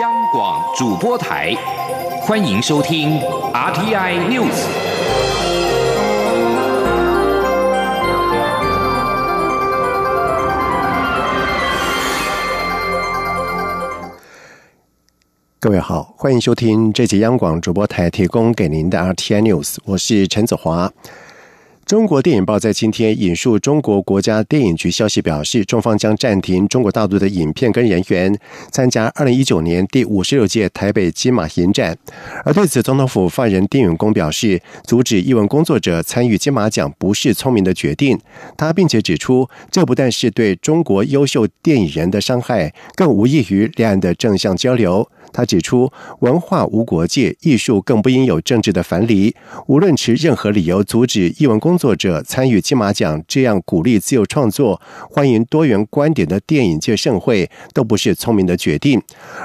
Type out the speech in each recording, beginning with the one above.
央广主播台，欢迎收听 RTI News。各位好，欢迎收听这节央广主播台提供给您的 RTI News，我是陈子华。中国电影报在今天引述中国国家电影局消息表示，中方将暂停中国大陆的影片跟人员参加二零一九年第五十六届台北金马影展。而对此，总统府发言人丁永功表示，阻止译文工作者参与金马奖不是聪明的决定。他并且指出，这不但是对中国优秀电影人的伤害，更无异于两岸的正向交流。他指出，文化无国界，艺术更不应有政治的藩篱。无论持任何理由阻止艺文工作者参与金马奖这样鼓励自由创作、欢迎多元观点的电影界盛会，都不是聪明的决定。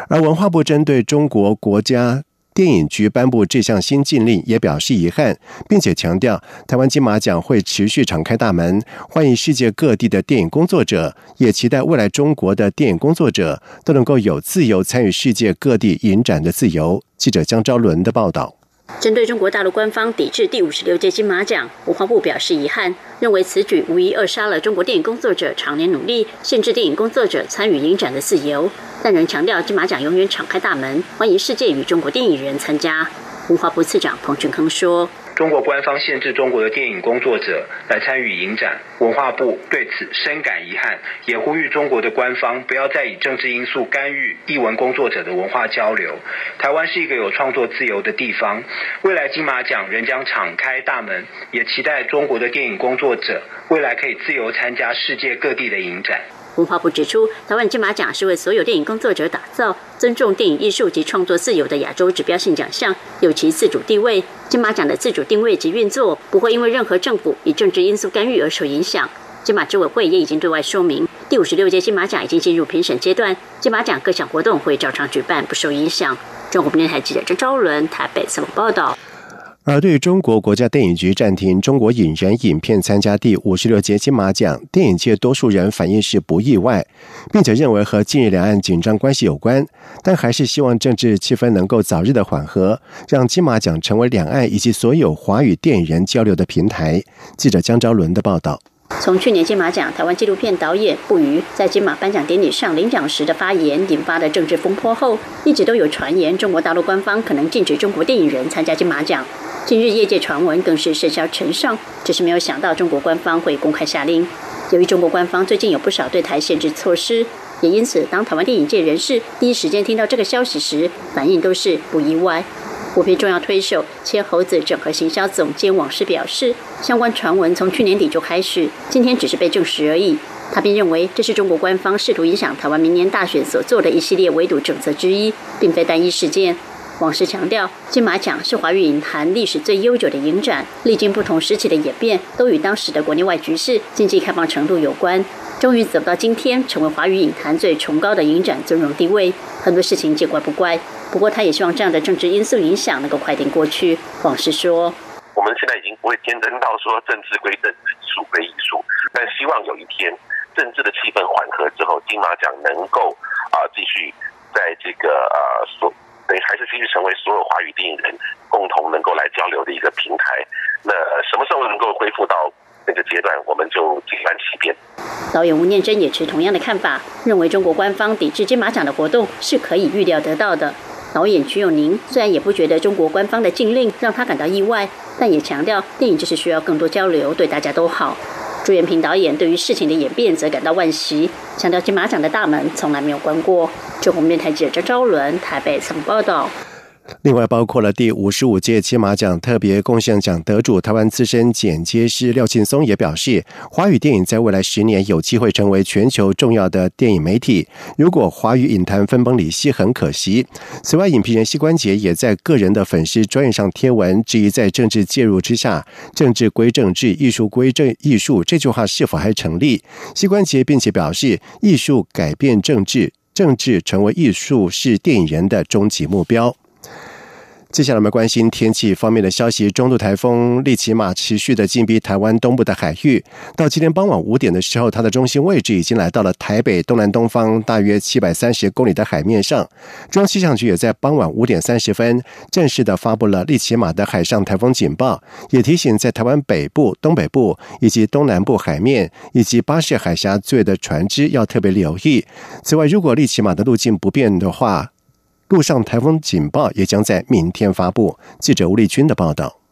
而文化部针对中国国家。电影局颁布这项新禁令，也表示遗憾，并且强调，台湾金马奖会持续敞开大门，欢迎世界各地的电影工作者，也期待未来中国的电影工作者都能够有自由参与世界各地影展的自由。记者江昭伦的报道。针对中国大陆官方抵制第五十六届金马奖，文化部表示遗憾，认为此举无疑扼杀了中国电影工作者常年努力，限制电影工作者参与影展的自由。但仍强调金马奖永远敞开大门，欢迎世界与中国电影人参加。文化部次长彭俊康说。中国官方限制中国的电影工作者来参与影展，文化部对此深感遗憾，也呼吁中国的官方不要再以政治因素干预艺文工作者的文化交流。台湾是一个有创作自由的地方，未来金马奖仍将敞开大门，也期待中国的电影工作者未来可以自由参加世界各地的影展。文化部指出，台湾金马奖是为所有电影工作者打造尊重电影艺术及创作自由的亚洲指标性奖项，有其自主地位。金马奖的自主定位及运作不会因为任何政府以政治因素干预而受影响。金马执委会也已经对外说明，第五十六届金马奖已经进入评审阶段，金马奖各项活动会照常举办，不受影响。中国电台记者张昭伦台北采访报道。而对于中国国家电影局暂停中国影人影片参加第五十六届金马奖，电影界多数人反映是不意外，并且认为和近日两岸紧张关系有关，但还是希望政治气氛能够早日的缓和，让金马奖成为两岸以及所有华语电影人交流的平台。记者江昭伦的报道。从去年金马奖台湾纪录片导演不渝在金马颁奖典礼上领奖时的发言引发的政治风波后，一直都有传言中国大陆官方可能禁止中国电影人参加金马奖。近日，业界传闻更是甚嚣尘上，只是没有想到中国官方会公开下令。由于中国官方最近有不少对台限制措施，也因此，当台湾电影界人士第一时间听到这个消息时，反应都是不意外。国片重要推手、切猴子整合行销总监王师表示，相关传闻从去年底就开始，今天只是被证实而已。他并认为，这是中国官方试图影响台湾明年大选所做的一系列围堵政策之一，并非单一事件。王石强调，金马奖是华语影坛历史最悠久的影展，历经不同时期的演变，都与当时的国内外局势、经济开放程度有关。终于走到今天，成为华语影坛最崇高的影展尊荣地位。很多事情见怪不怪，不过他也希望这样的政治因素影响能够快点过去。往事说：“我们现在已经不会天真到说政治归政治，艺术归艺术，但希望有一天政治的气氛缓和之后，金马奖能够啊继续在这个呃所。”对，还是继续成为所有华语电影人共同能够来交流的一个平台。那什么时候能够恢复到那个阶段，我们就静观其变。导演吴念真也持同样的看法，认为中国官方抵制金马奖的活动是可以预料得到的。导演瞿永宁虽然也不觉得中国官方的禁令让他感到意外，但也强调电影就是需要更多交流，对大家都好。朱元平导演对于事情的演变则感到惋惜，强调金马奖的大门从来没有关过。中国电台记者张昭伦台北曾报道。另外，包括了第五十五届金马奖特别贡献奖得主台湾资深剪接师廖庆松也表示，华语电影在未来十年有机会成为全球重要的电影媒体。如果华语影坛分崩离析，很可惜。此外，影评人膝关节也在个人的粉丝专业上贴文，质疑在政治介入之下，“政治归政治，艺术归政艺术”这句话是否还成立？膝关节并且表示，艺术改变政治，政治成为艺术是电影人的终极目标。接下来我们关心天气方面的消息。中度台风利奇马持续的进逼台湾东部的海域，到今天傍晚五点的时候，它的中心位置已经来到了台北东南东方大约七百三十公里的海面上。中央气象局也在傍晚五点三十分正式的发布了利奇马的海上台风警报，也提醒在台湾北部、东北部以及东南部海面以及巴士海峡最的船只要特别留意。此外，如果利奇马的路径不变的话，陆上台风警报也将在明天发布。记者吴丽君的报道。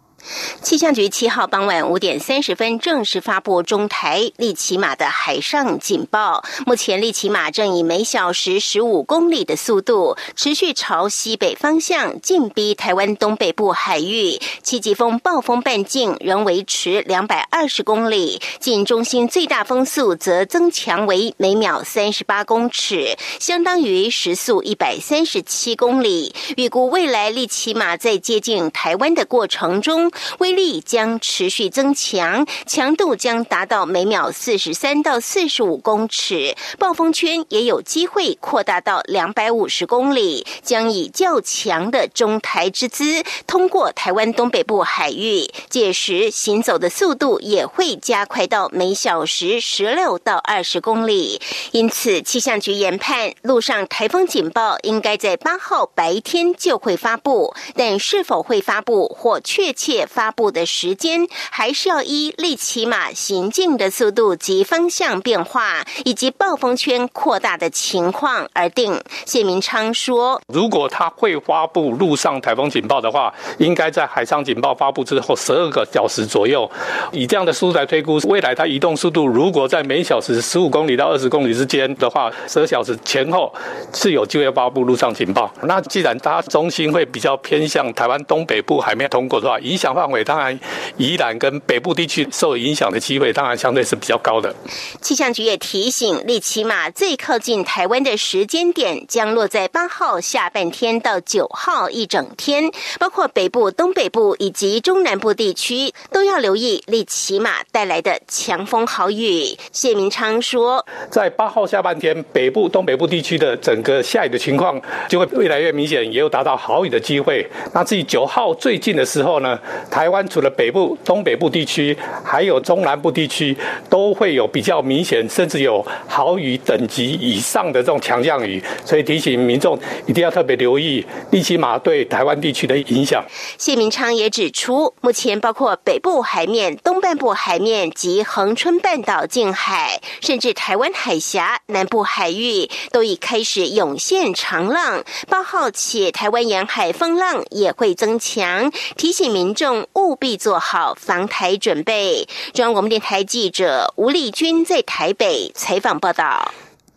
气象局七号傍晚五点三十分正式发布中台利奇马的海上警报。目前利奇马正以每小时十五公里的速度，持续朝西北方向进逼台湾东北部海域。七级风暴风半径仍维持两百二十公里，近中心最大风速则增强为每秒三十八公尺，相当于时速一百三十七公里。预估未来利奇马在接近台湾的过程中。威力将持续增强，强度将达到每秒四十三到四十五公尺，暴风圈也有机会扩大到两百五十公里，将以较强的中台之姿通过台湾东北部海域，届时行走的速度也会加快到每小时十六到二十公里。因此，气象局研判，陆上台风警报应该在八号白天就会发布，但是否会发布或确切？发布的时间还是要依利奇马行进的速度及方向变化，以及暴风圈扩大的情况而定。谢明昌说：“如果他会发布陆上台风警报的话，应该在海上警报发布之后十二个小时左右。以这样的速度来推估，未来它移动速度如果在每小时十五公里到二十公里之间的话，十二小时前后是有机会发布陆上警报。那既然它中心会比较偏向台湾东北部海面通过的话，影响。”范围当然，宜兰跟北部地区受影响的机会当然相对是比较高的。气象局也提醒，利奇马最靠近台湾的时间点将落在八号下半天到九号一整天，包括北部、东北部以及中南部地区都要留意利奇马带来的强风豪雨。谢明昌说，在八号下半天，北部、东北部地区的整个下雨的情况就会越来越明显，也有达到豪雨的机会。那至于九号最近的时候呢？台湾除了北部、东北部地区，还有中南部地区，都会有比较明显，甚至有豪雨等级以上的这种强降雨，所以提醒民众一定要特别留意利奇马对台湾地区的影响。谢明昌也指出，目前包括北部海面、东半部海面及恒春半岛近海，甚至台湾海峡南部海域，都已开始涌现长浪。八号起，台湾沿海风浪也会增强，提醒民众。务必做好防台准备。中央广播电台记者吴丽君在台北采访报道。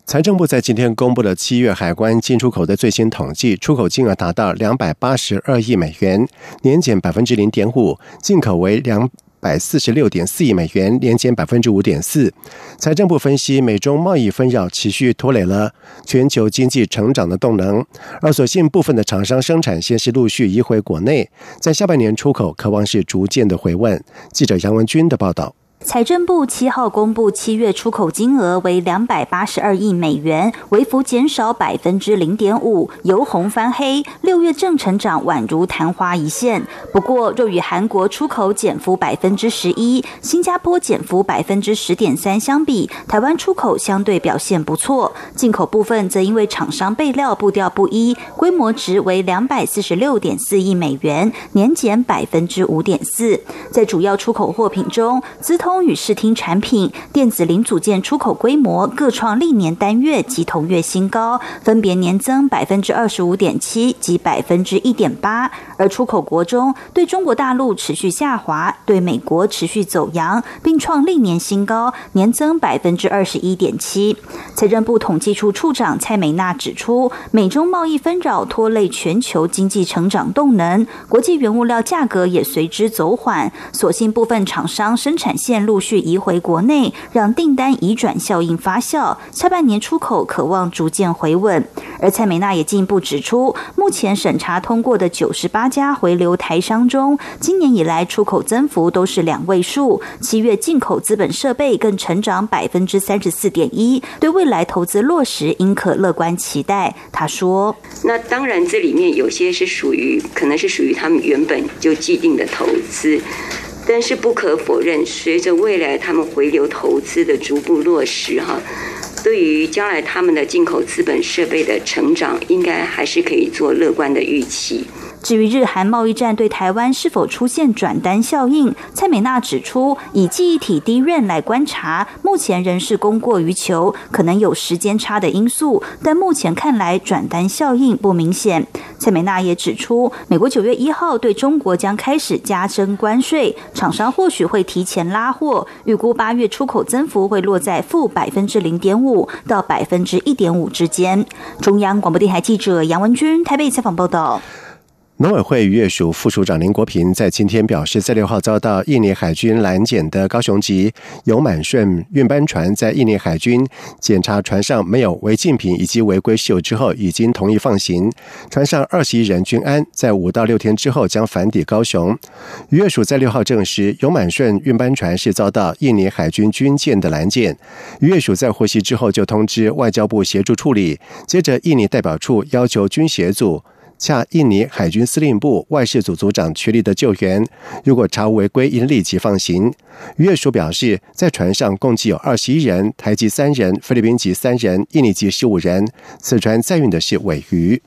财政部在今天公布了七月海关进出口的最新统计，出口金额达到两百八十二亿美元，年减百分之零点五，进口为两。百四十六点四亿美元，年减百分之五点四。财政部分析，美中贸易纷扰持续拖累了全球经济成长的动能，而所幸部分的厂商生产线是陆续移回国内，在下半年出口渴望是逐渐的回稳。记者杨文军的报道。财政部七号公布，七月出口金额为两百八十二亿美元，微幅减少百分之零点五，由红翻黑。六月正成长宛如昙花一现。不过，若与韩国出口减幅百分之十一、新加坡减幅百分之十点三相比，台湾出口相对表现不错。进口部分则因为厂商备料步调不一，规模值为两百四十六点四亿美元，年减百分之五点四。在主要出口货品中，资通。风与视听产品、电子零组件出口规模各创历年单月及同月新高，分别年增百分之二十五点七及百分之一点八。而出口国中，对中国大陆持续下滑，对美国持续走扬，并创历年新高，年增百分之二十一点七。财政部统计处处长蔡美娜指出，美中贸易纷扰拖累全球经济成长动能，国际原物料价格也随之走缓。所幸部分厂商生产线。陆续移回国内，让订单移转效应发酵，下半年出口可望逐渐回稳。而蔡美娜也进一步指出，目前审查通过的九十八家回流台商中，今年以来出口增幅都是两位数，七月进口资本设备更成长百分之三十四点一，对未来投资落实应可乐观期待。他说：“那当然，这里面有些是属于，可能是属于他们原本就既定的投资。”但是不可否认，随着未来他们回流投资的逐步落实，哈，对于将来他们的进口资本设备的成长，应该还是可以做乐观的预期。至于日韩贸易战对台湾是否出现转单效应，蔡美娜指出，以记忆体低润来观察，目前仍是供过于求，可能有时间差的因素，但目前看来转单效应不明显。蔡美娜也指出，美国九月一号对中国将开始加征关税，厂商或许会提前拉货，预估八月出口增幅会落在负百分之零点五到百分之一点五之间。中央广播电台记者杨文君台北采访报道。农委会渔业署副署长林国平在今天表示，在六号遭到印尼海军拦检的高雄籍游满顺运班船，在印尼海军检查船上没有违禁品以及违规事由之后，已经同意放行。船上二十一人均安，在五到六天之后将返抵高雄。渔业署在六号证实，游满顺运班船是遭到印尼海军军舰的拦检。渔业署在获悉之后，就通知外交部协助处理。接着，印尼代表处要求军协组。洽印尼海军司令部外事组组长全力的救援，如果查无违规，应立即放行。渔业署表示，在船上共计有二十一人，台籍三人，菲律宾籍三人，印尼籍十五人。此船载运的是尾鱼。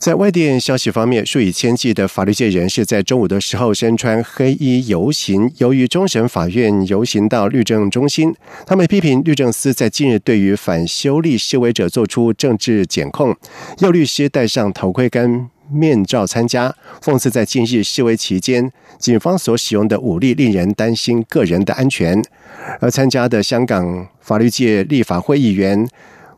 在外电消息方面，数以千计的法律界人士在中午的时候身穿黑衣游行，由于终审法院游行到律政中心，他们批评律政司在近日对于反修例示威者做出政治检控，要律师戴上头盔跟面罩参加，讽刺在近日示威期间，警方所使用的武力令人担心个人的安全。而参加的香港法律界立法会议员。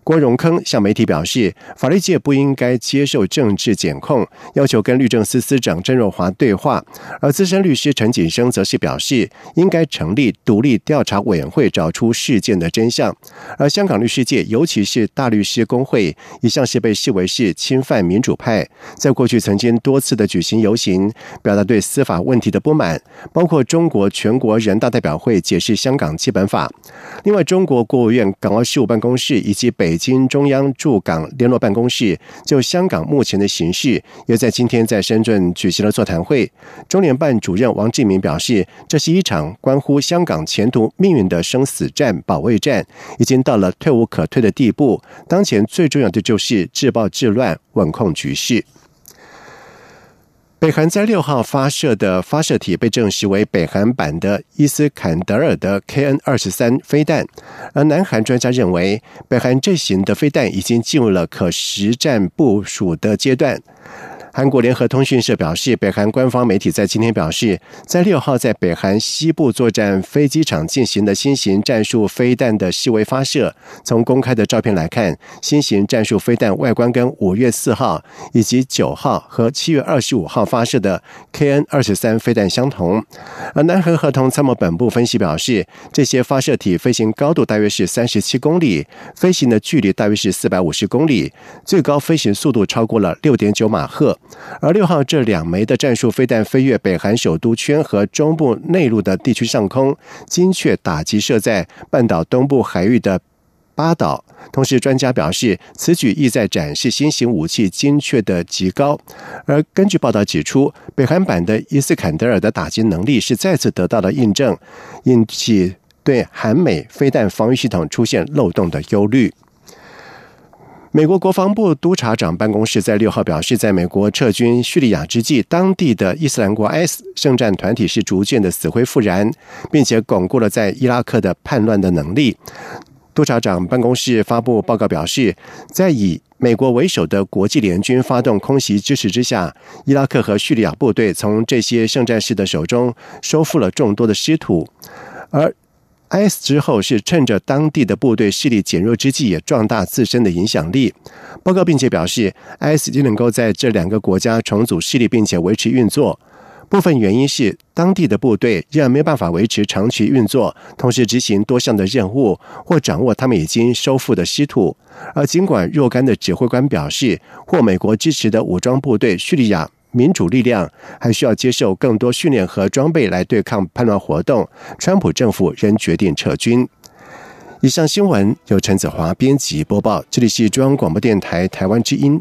郭荣铿向媒体表示，法律界不应该接受政治检控，要求跟律政司司长郑若华对话。而资深律师陈锦生则是表示，应该成立独立调查委员会，找出事件的真相。而香港律师界，尤其是大律师工会，一向是被视为是侵犯民主派，在过去曾经多次的举行游行，表达对司法问题的不满，包括中国全国人大代表会解释香港基本法。另外，中国国务院港澳事务办公室以及北北京中央驻港联络办公室就香港目前的形势，也在今天在深圳举行了座谈会。中联办主任王志明表示，这是一场关乎香港前途命运的生死战、保卫战，已经到了退无可退的地步。当前最重要的就是治暴治乱，稳控局势。北韩在六号发射的发射体被证实为北韩版的伊斯坎德尔的 KN 二十三飞弹，而南韩专家认为，北韩这型的飞弹已经进入了可实战部署的阶段。韩国联合通讯社表示，北韩官方媒体在今天表示，在六号在北韩西部作战飞机场进行的新型战术飞弹的示威发射。从公开的照片来看，新型战术飞弹外观跟五月四号以及九号和七月二十五号发射的 KN 二十三飞弹相同。而南韩合同参谋本部分析表示，这些发射体飞行高度大约是三十七公里，飞行的距离大约是四百五十公里，最高飞行速度超过了六点九马赫。而六号这两枚的战术飞弹飞越北韩首都圈和中部内陆的地区上空，精确打击设在半岛东部海域的八岛。同时，专家表示，此举意在展示新型武器精确的极高。而根据报道指出，北韩版的伊斯坎德尔的打击能力是再次得到了印证，引起对韩美飞弹防御系统出现漏洞的忧虑。美国国防部督察长办公室在六号表示，在美国撤军叙利亚之际，当地的伊斯兰国 S 圣战团体是逐渐的死灰复燃，并且巩固了在伊拉克的叛乱的能力。督察长办公室发布报告表示，在以美国为首的国际联军发动空袭支持之下，伊拉克和叙利亚部队从这些圣战士的手中收复了众多的失土，而。IS 之后是趁着当地的部队势力减弱之际，也壮大自身的影响力。报告并且表示，IS 已经能够在这两个国家重组势力，并且维持运作。部分原因是当地的部队依然没办法维持长期运作，同时执行多项的任务或掌握他们已经收复的稀土。而尽管若干的指挥官表示，或美国支持的武装部队叙利亚民主力量还需要接受更多训练和装备来对抗叛乱活动，川普政府仍决定撤军。以上新闻由陈子华编辑播报，这里是中央广播电台台湾之音。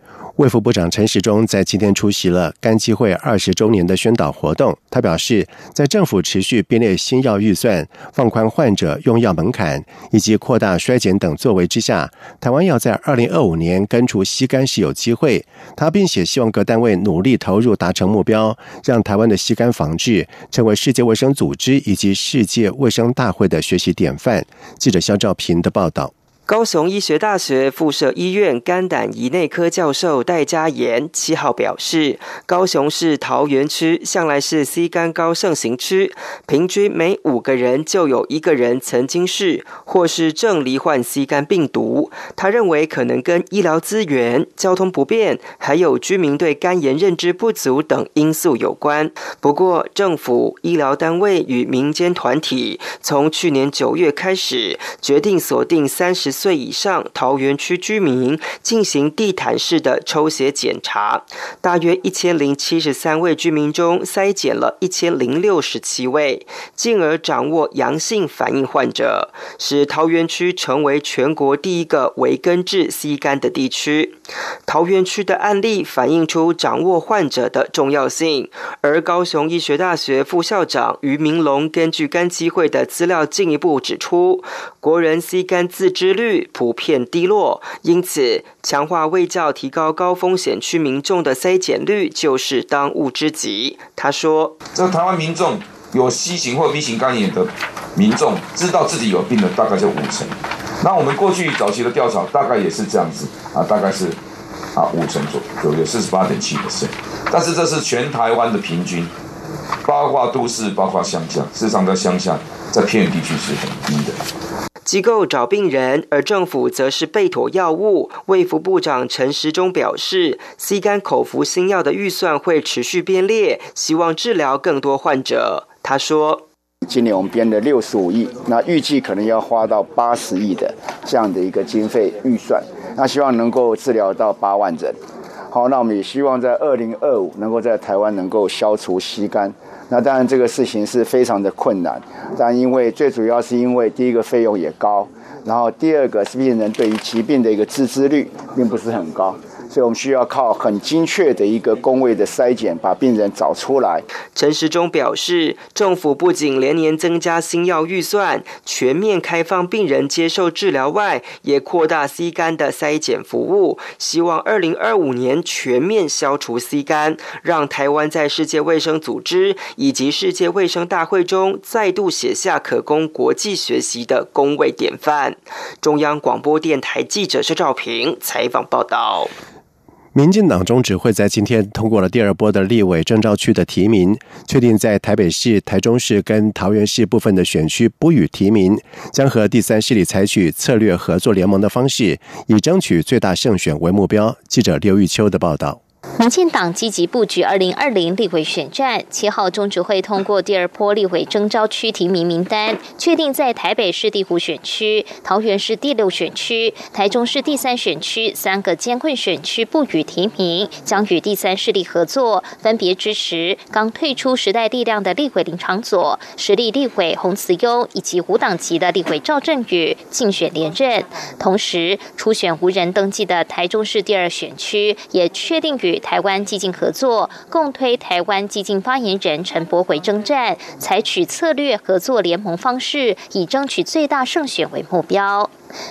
卫副部长陈时中在今天出席了肝基会二十周年的宣导活动。他表示，在政府持续编列新药预算、放宽患者用药门槛以及扩大衰减等作为之下，台湾要在二零二五年根除吸肝是有机会。他并且希望各单位努力投入达成目标，让台湾的吸肝防治成为世界卫生组织以及世界卫生大会的学习典范。记者肖兆平的报道。高雄医学大学附设医院肝胆胰内科教授戴家炎七号表示，高雄市桃园区向来是 C 肝高盛行区，平均每五个人就有一个人曾经是或是正罹患 C 肝病毒。他认为可能跟医疗资源、交通不便，还有居民对肝炎认知不足等因素有关。不过，政府、医疗单位与民间团体从去年九月开始，决定锁定三十。岁以上桃园区居民进行地毯式的抽血检查，大约一千零七十三位居民中筛检了一千零六十七位，进而掌握阳性反应患者，使桃园区成为全国第一个为根治 C 肝的地区。桃园区的案例反映出掌握患者的重要性，而高雄医学大学副校长于明龙根据肝基会的资料进一步指出，国人 C 肝自知率。普遍低落，因此强化卫教，提高高风险区民众的筛检率，就是当务之急。他说：“这台湾民众有 C 型或 B 型肝炎的民众，知道自己有病的大概就五成。那我们过去早期的调查大概也是这样子啊，大概是啊五成左右，有四十八点七的是。但是这是全台湾的平均，包括都市，包括乡下。事实上，在乡下，在偏远地区是很低的。”机构找病人，而政府则是备妥药物。卫福部长陈时中表示，C 肝口服新药的预算会持续编列，希望治疗更多患者。他说：“今年我们编了六十五亿，那预计可能要花到八十亿的这样的一个经费预算，那希望能够治疗到八万人。好，那我们也希望在二零二五能够在台湾能够消除吸肝。”那当然，这个事情是非常的困难，但因为最主要是因为第一个费用也高，然后第二个是病人对于疾病的一个自知率并不是很高。所以我们需要靠很精确的一个工位的筛检，把病人找出来。陈时中表示，政府不仅连年增加新药预算，全面开放病人接受治疗外，也扩大 C 肝的筛检服务，希望二零二五年全面消除 C 肝，让台湾在世界卫生组织以及世界卫生大会中再度写下可供国际学习的工位典范。中央广播电台记者施兆平采访报道。民进党中指会在今天通过了第二波的立委征召区的提名，确定在台北市、台中市跟桃园市部分的选区不予提名，将和第三势力采取策略合作联盟的方式，以争取最大胜选为目标。记者刘玉秋的报道。民进党积极布局二零二零立委选战，七号中执会通过第二波立委征召区提名名单，确定在台北市地湖选区、桃园市第六选区、台中市第三选区三个监困选区不予提名，将与第三势力合作，分别支持刚退出时代力量的立委林长佐、实力立委洪慈优以及无党籍的立委赵振宇竞选连任。同时，初选无人登记的台中市第二选区也确定与。与台湾激进合作，共推台湾激进发言人陈柏回征战，采取策略合作联盟方式，以争取最大胜选为目标。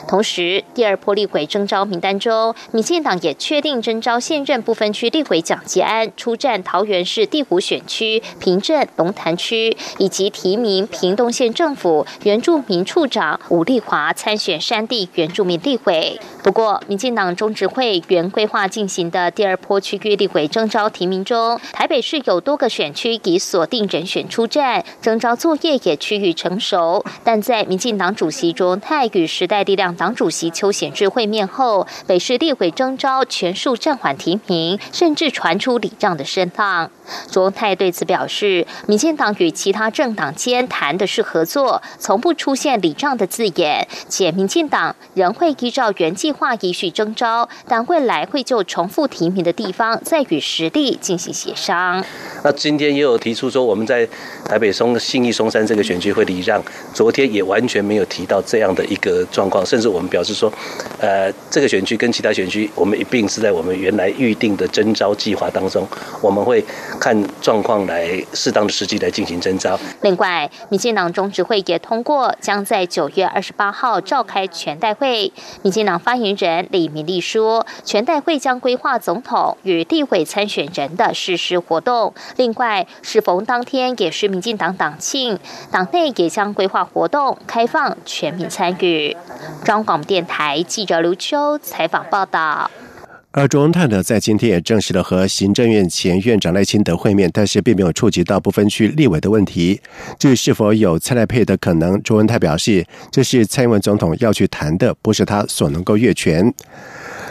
同时，第二波立委征召名单中，民进党也确定征召现任不分区立委蒋吉安出战桃园市地湖选区、平镇龙潭区，以及提名屏东县政府原住民处长吴立华参选山地原住民立委。不过，民进党中执会原规划进行的第二波区域立委征召提名中，台北市有多个选区已锁定人选出战，征召作业也趋于成熟。但在民进党主席卓泰与时代力量党主席邱显智会面后，北市立委征召全数暂缓提名，甚至传出礼让的声浪。卓泰对此表示，民进党与其他政党间谈的是合作，从不出现礼让的字眼，且民进党仍会依照原计划继续征召，但未来会就重复提名的地方再与实力进行协商。那今天也有提出说，我们在台北松信义松山这个选区会礼让，昨天也完全没有提到这样的一个状况，甚至我们表示说，呃，这个选区跟其他选区，我们一并是在我们原来预定的征召计划当中，我们会看状况来适当的时机来进行征召。另外，民进党中执会也通过将在九月二十八号召开全代会。民进党发言人李明利说，全代会将规划总统与地委参选人的誓师活动。另外，适逢当天也是民进党党庆，党内也将规划活动，开放全民参与。中广电台记者刘秋采访报道。而卓文泰呢，在今天也证实了和行政院前院长赖清德会面，但是并没有触及到不分区立委的问题。至于是否有蔡赖配的可能，卓文泰表示，这是蔡英文总统要去谈的，不是他所能够越权。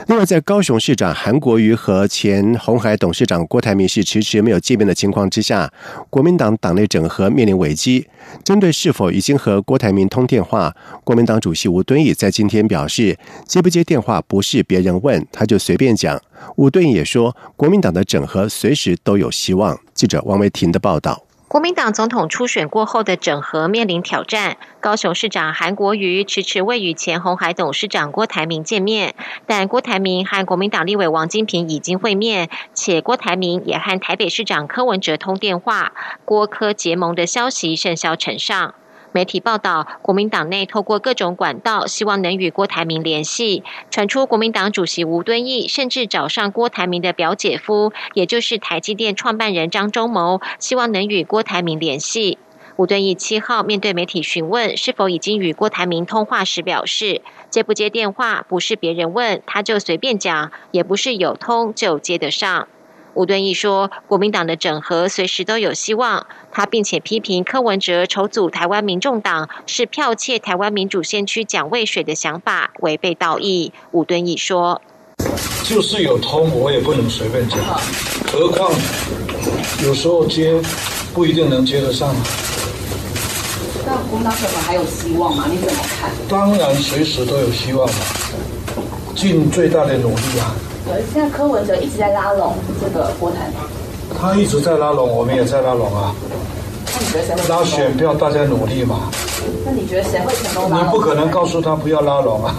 另外，在高雄市长韩国瑜和前红海董事长郭台铭是迟迟没有见面的情况之下，国民党党内整合面临危机。针对是否已经和郭台铭通电话，国民党主席吴敦义在今天表示，接不接电话不是别人问，他就随便讲。吴敦义也说，国民党的整合随时都有希望。记者王维婷的报道。国民党总统初选过后的整合面临挑战，高雄市长韩国瑜迟迟未与前红海董事长郭台铭见面，但郭台铭和国民党立委王金平已经会面，且郭台铭也和台北市长柯文哲通电话，郭柯结盟的消息甚嚣尘上。媒体报道，国民党内透过各种管道，希望能与郭台铭联系。传出国民党主席吴敦义甚至找上郭台铭的表姐夫，也就是台积电创办人张忠谋，希望能与郭台铭联系。吴敦义七号面对媒体询问是否已经与郭台铭通话时表示，接不接电话不是别人问，他就随便讲，也不是有通就接得上。吴敦义说：“国民党的整合随时都有希望。”他并且批评柯文哲筹组台湾民众党是剽窃台湾民主先驱蒋渭水的想法，违背道义。吴敦义说：“就是有通，我也不能随便讲。何况有时候接不一定能接得上。那国民党可能还有希望吗？你怎么看？当然，随时都有希望嘛，尽最大的努力啊。”现在柯文哲一直在拉拢这个郭台铭，他一直在拉拢，我们也在拉拢啊。那你觉得谁会拉选票？大家努力嘛。那你觉得谁会成功？你不可能告诉他不要拉拢啊。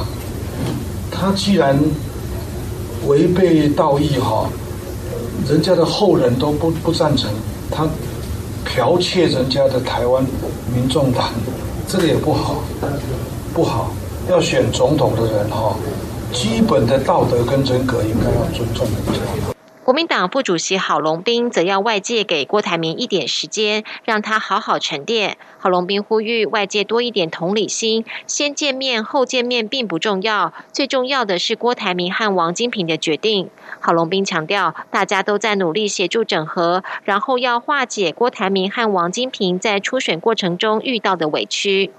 他既然违背道义哈，人家的后人都不不赞成，他剽窃人家的台湾民众党，这个也不好，不好。要选总统的人哈。基本的道德跟人格应该要尊重人家。国民党副主席郝龙斌则要外界给郭台铭一点时间，让他好好沉淀。郝龙斌呼吁外界多一点同理心，先见面后见面并不重要，最重要的是郭台铭和王金平的决定。郝龙斌强调，大家都在努力协助整合，然后要化解郭台铭和王金平在初选过程中遇到的委屈。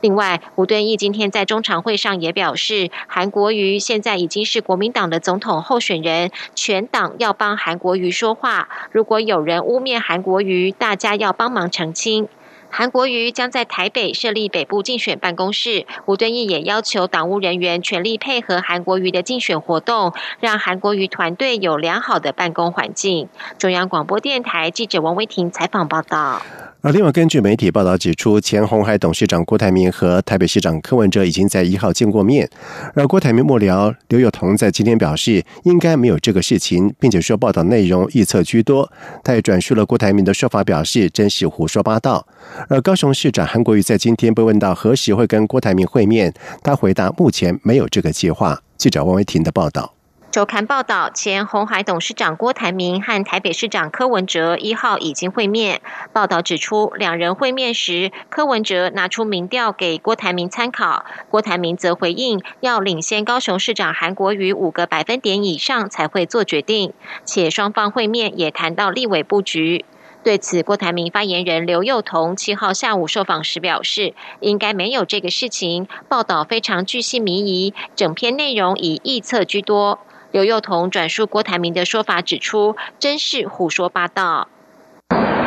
另外，吴敦义今天在中常会上也表示，韩国瑜现在已经是国民党的总统候选人，全党要帮韩国瑜说话。如果有人污蔑韩国瑜，大家要帮忙澄清。韩国瑜将在台北设立北部竞选办公室，吴敦义也要求党务人员全力配合韩国瑜的竞选活动，让韩国瑜团队有良好的办公环境。中央广播电台记者王威婷采访报道。而另外，根据媒体报道指出，前红海董事长郭台铭和台北市长柯文哲已经在一号见过面。而郭台铭幕僚刘友彤在今天表示，应该没有这个事情，并且说报道内容臆测居多。他也转述了郭台铭的说法，表示真是胡说八道。而高雄市长韩国瑜在今天被问到何时会跟郭台铭会面，他回答目前没有这个计划。记者王维婷的报道。周刊报道，前红海董事长郭台铭和台北市长柯文哲一号已经会面。报道指出，两人会面时，柯文哲拿出民调给郭台铭参考，郭台铭则回应要领先高雄市长韩国瑜五个百分点以上才会做决定。且双方会面也谈到立委布局。对此，郭台铭发言人刘幼彤七号下午受访时表示，应该没有这个事情，报道非常具细靡遗，整篇内容以臆测居多。刘幼彤转述郭台铭的说法，指出真是胡说八道。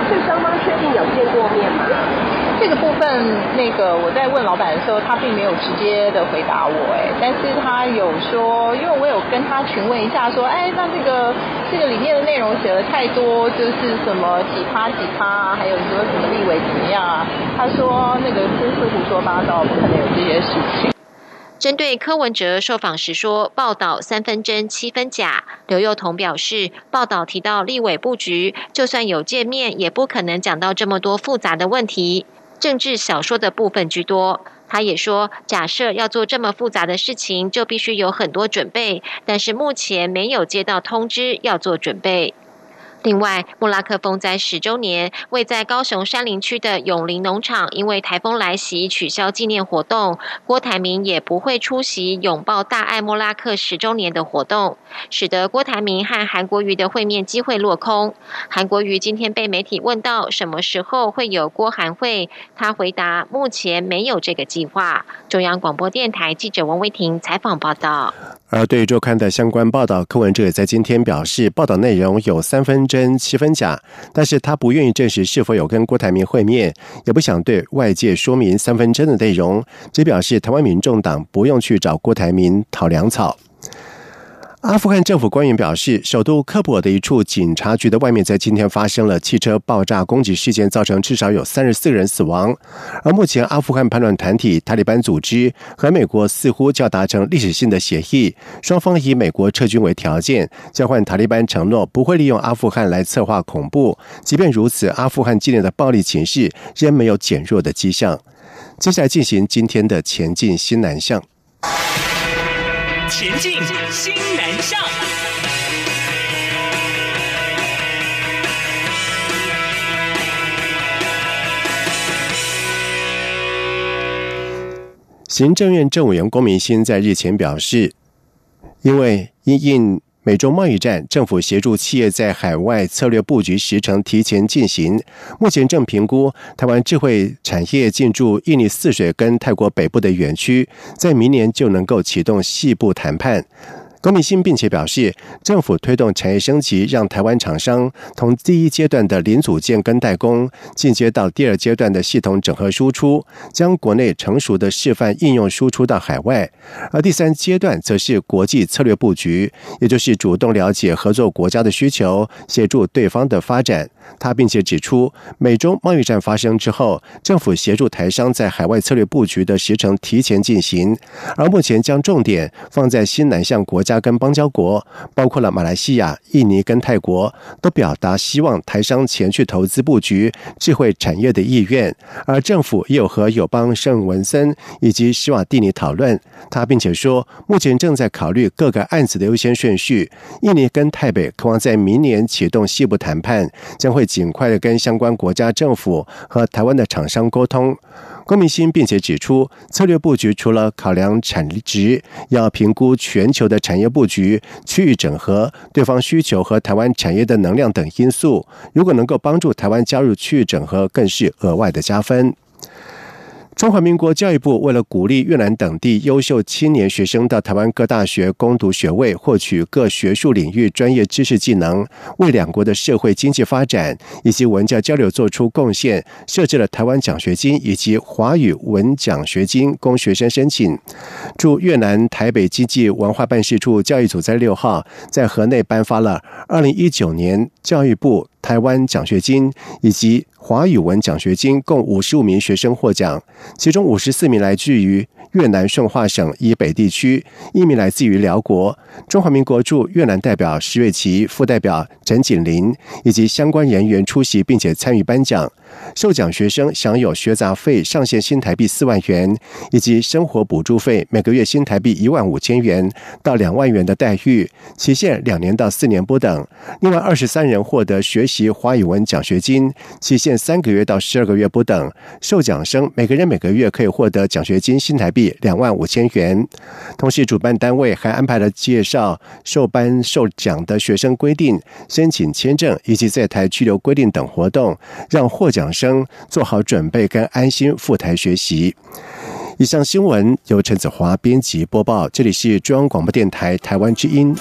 是双方确定有见过面吗？这个部分，那个我在问老板的时候，他并没有直接的回答我，哎，但是他有说，因为我有跟他询问一下，说，哎，那这个这个里面的内容写了太多，就是什么几趴几趴啊，还有说什么立委怎么样啊？他说那个真是胡说八道，不可能有这些事情。针对柯文哲受访时说报道三分真七分假，刘幼彤表示，报道提到立委布局，就算有见面，也不可能讲到这么多复杂的问题，政治小说的部分居多。他也说，假设要做这么复杂的事情，就必须有很多准备，但是目前没有接到通知要做准备。另外，莫拉克风灾十周年，位在高雄山林区的永林农场因为台风来袭取消纪念活动，郭台铭也不会出席拥抱大爱莫拉克十周年的活动，使得郭台铭和韩国瑜的会面机会落空。韩国瑜今天被媒体问到什么时候会有郭韩会，他回答目前没有这个计划。中央广播电台记者王威婷采访报道。而对周刊的相关报道，柯文哲在今天表示，报道内容有三分真七分假，但是他不愿意证实是否有跟郭台铭会面，也不想对外界说明三分真的内容，只表示台湾民众党不用去找郭台铭讨粮草。阿富汗政府官员表示，首都喀布尔的一处警察局的外面在今天发生了汽车爆炸攻击事件，造成至少有三十四人死亡。而目前，阿富汗叛乱团体塔利班组织和美国似乎就要达成历史性的协议，双方以美国撤军为条件，交换塔利班承诺不会利用阿富汗来策划恐怖。即便如此，阿富汗今年的暴力情势仍没有减弱的迹象。接下来进行今天的前进新南向。前进新行政院政委员郭明星在日前表示，因为因应。美中贸易战，政府协助企业在海外策略布局时程提前进行。目前正评估台湾智慧产业进驻印尼泗水跟泰国北部的园区，在明年就能够启动细部谈判。高明鑫并且表示，政府推动产业升级，让台湾厂商从第一阶段的零组件跟代工，进阶到第二阶段的系统整合输出，将国内成熟的示范应用输出到海外。而第三阶段则是国际策略布局，也就是主动了解合作国家的需求，协助对方的发展。他并且指出，美中贸易战发生之后，政府协助台商在海外策略布局的时程提前进行，而目前将重点放在新南向国家跟邦交国，包括了马来西亚、印尼跟泰国，都表达希望台商前去投资布局智慧产业的意愿。而政府也有和友邦圣文森以及施瓦蒂尼讨论。他并且说，目前正在考虑各个案子的优先顺序。印尼跟台北渴望在明年启动西部谈判，将会。会尽快的跟相关国家政府和台湾的厂商沟通。郭明星并且指出，策略布局除了考量产值，要评估全球的产业布局、区域整合、对方需求和台湾产业的能量等因素。如果能够帮助台湾加入区域整合，更是额外的加分。中华民国教育部为了鼓励越南等地优秀青年学生到台湾各大学攻读学位，获取各学术领域专业知识技能，为两国的社会经济发展以及文教交流做出贡献，设置了台湾奖学金以及华语文奖学金供学生申请。驻越南台北经济文化办事处教育组在六号在河内颁发了二零一九年教育部台湾奖学金以及华语文奖学金，共五十五名学生获奖，其中五十四名来自于。越南顺化省以北地区，一名来自于辽国。中华民国驻越南代表石瑞琪、副代表陈锦林以及相关人员出席，并且参与颁奖。受奖学生享有学杂费上限新台币四万元，以及生活补助费每个月新台币一万五千元到两万元的待遇，期限两年到四年不等。另外，二十三人获得学习华语文奖学金，期限三个月到十二个月不等。受奖生每个人每个月可以获得奖学金新台币两万五千元。同时，主办单位还安排了介绍受颁受奖的学生规定、申请签证以及在台居留规定等活动，让获奖。掌声做好准备，跟安心赴台学习。以上新闻由陈子华编辑播报，这里是中央广播电台台湾之音。